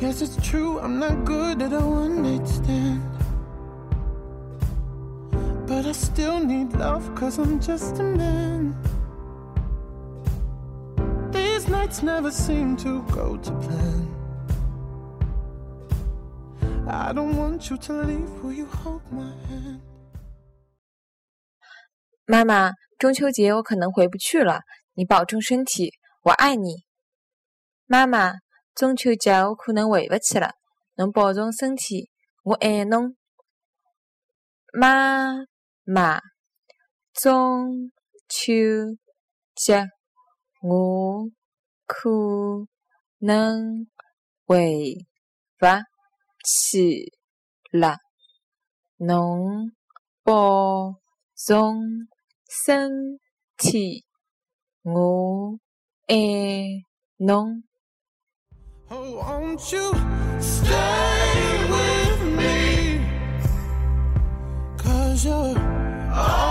Guess it's true, I'm not good at a one night stand. But I still need love, cause I'm just a man. These nights never seem to go to plan. I don't want you to leave, will you hold my hand? 妈妈，中秋节我可能回不去了，你保重身体，我爱你。妈妈，中秋节我可能回不去了，侬保重身体，我爱侬。妈妈，中秋节我可能回不去了，侬保重身体，我爱侬。Oh, won't you stay with me? Cause you're all